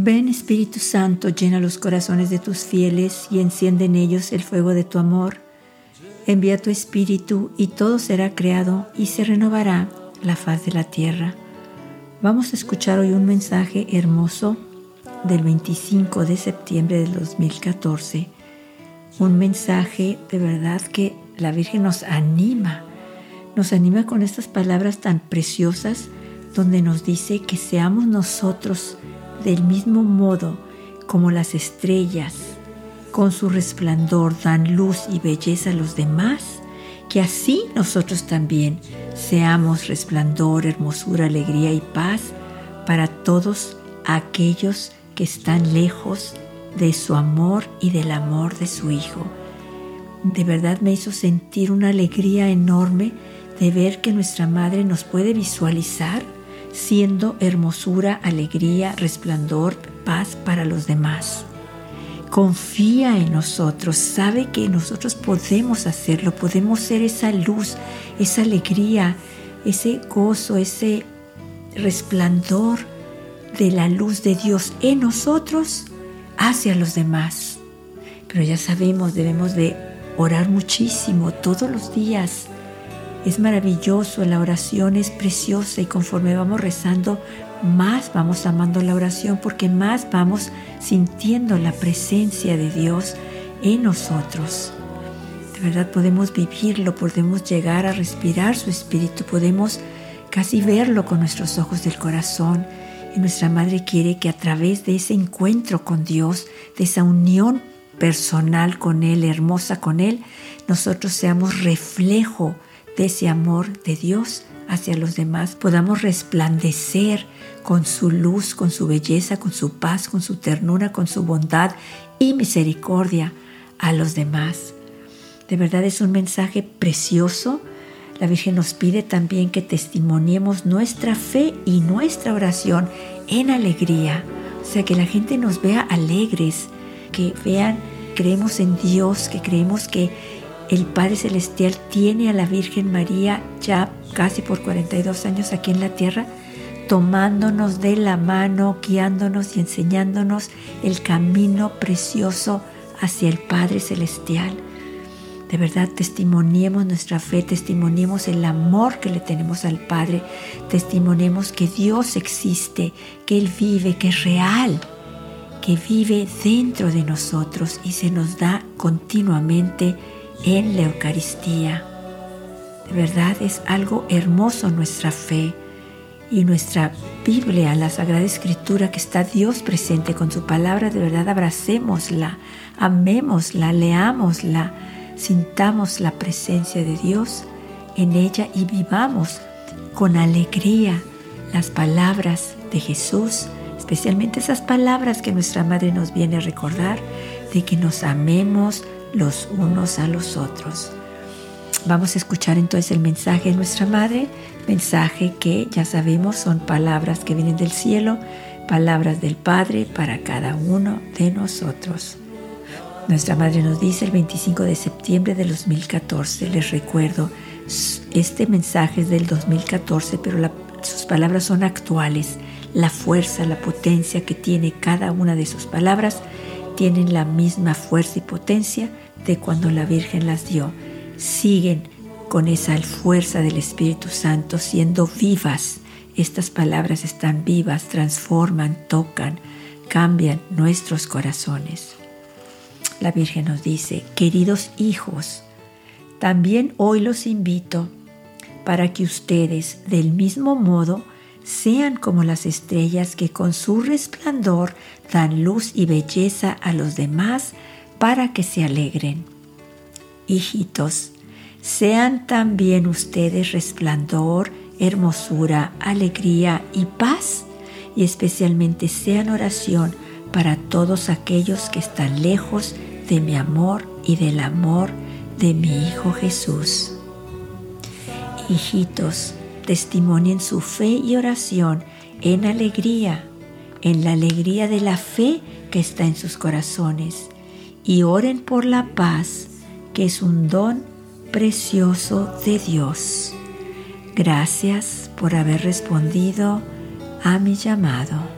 Ven Espíritu Santo, llena los corazones de tus fieles y enciende en ellos el fuego de tu amor. Envía tu Espíritu y todo será creado y se renovará la faz de la tierra. Vamos a escuchar hoy un mensaje hermoso del 25 de septiembre del 2014. Un mensaje de verdad que la Virgen nos anima, nos anima con estas palabras tan preciosas donde nos dice que seamos nosotros del mismo modo como las estrellas con su resplandor dan luz y belleza a los demás, que así nosotros también seamos resplandor, hermosura, alegría y paz para todos aquellos que están lejos de su amor y del amor de su Hijo. De verdad me hizo sentir una alegría enorme de ver que nuestra Madre nos puede visualizar siendo hermosura, alegría, resplandor, paz para los demás. Confía en nosotros, sabe que nosotros podemos hacerlo, podemos ser esa luz, esa alegría, ese gozo, ese resplandor de la luz de Dios en nosotros hacia los demás. Pero ya sabemos, debemos de orar muchísimo todos los días es maravilloso, la oración es preciosa y conforme vamos rezando, más vamos amando la oración porque más vamos sintiendo la presencia de Dios en nosotros. De verdad podemos vivirlo, podemos llegar a respirar su espíritu, podemos casi verlo con nuestros ojos del corazón. Y nuestra Madre quiere que a través de ese encuentro con Dios, de esa unión personal con Él, hermosa con Él, nosotros seamos reflejo de ese amor de Dios hacia los demás, podamos resplandecer con su luz, con su belleza, con su paz, con su ternura, con su bondad y misericordia a los demás. De verdad es un mensaje precioso. La Virgen nos pide también que testimoniemos nuestra fe y nuestra oración en alegría. O sea, que la gente nos vea alegres, que vean, creemos en Dios, que creemos que el Padre Celestial tiene a la Virgen María ya casi por 42 años aquí en la tierra, tomándonos de la mano, guiándonos y enseñándonos el camino precioso hacia el Padre Celestial. De verdad, testimoniemos nuestra fe, testimoniemos el amor que le tenemos al Padre, testimoniemos que Dios existe, que Él vive, que es real, que vive dentro de nosotros y se nos da continuamente en la Eucaristía. De verdad es algo hermoso nuestra fe y nuestra Biblia, la Sagrada Escritura, que está Dios presente con su palabra, de verdad abracémosla, amémosla, leámosla, sintamos la presencia de Dios en ella y vivamos con alegría las palabras de Jesús, especialmente esas palabras que nuestra Madre nos viene a recordar, de que nos amemos, los unos a los otros. Vamos a escuchar entonces el mensaje de nuestra Madre, mensaje que ya sabemos son palabras que vienen del cielo, palabras del Padre para cada uno de nosotros. Nuestra Madre nos dice el 25 de septiembre de 2014, les recuerdo, este mensaje es del 2014, pero sus palabras son actuales. La fuerza, la potencia que tiene cada una de sus palabras tienen la misma fuerza y potencia de cuando la Virgen las dio. Siguen con esa fuerza del Espíritu Santo siendo vivas. Estas palabras están vivas, transforman, tocan, cambian nuestros corazones. La Virgen nos dice, queridos hijos, también hoy los invito para que ustedes del mismo modo sean como las estrellas que con su resplandor dan luz y belleza a los demás para que se alegren. Hijitos, sean también ustedes resplandor, hermosura, alegría y paz, y especialmente sean oración para todos aquellos que están lejos de mi amor y del amor de mi Hijo Jesús. Hijitos, testimonien su fe y oración en alegría, en la alegría de la fe que está en sus corazones, y oren por la paz, que es un don precioso de Dios. Gracias por haber respondido a mi llamado.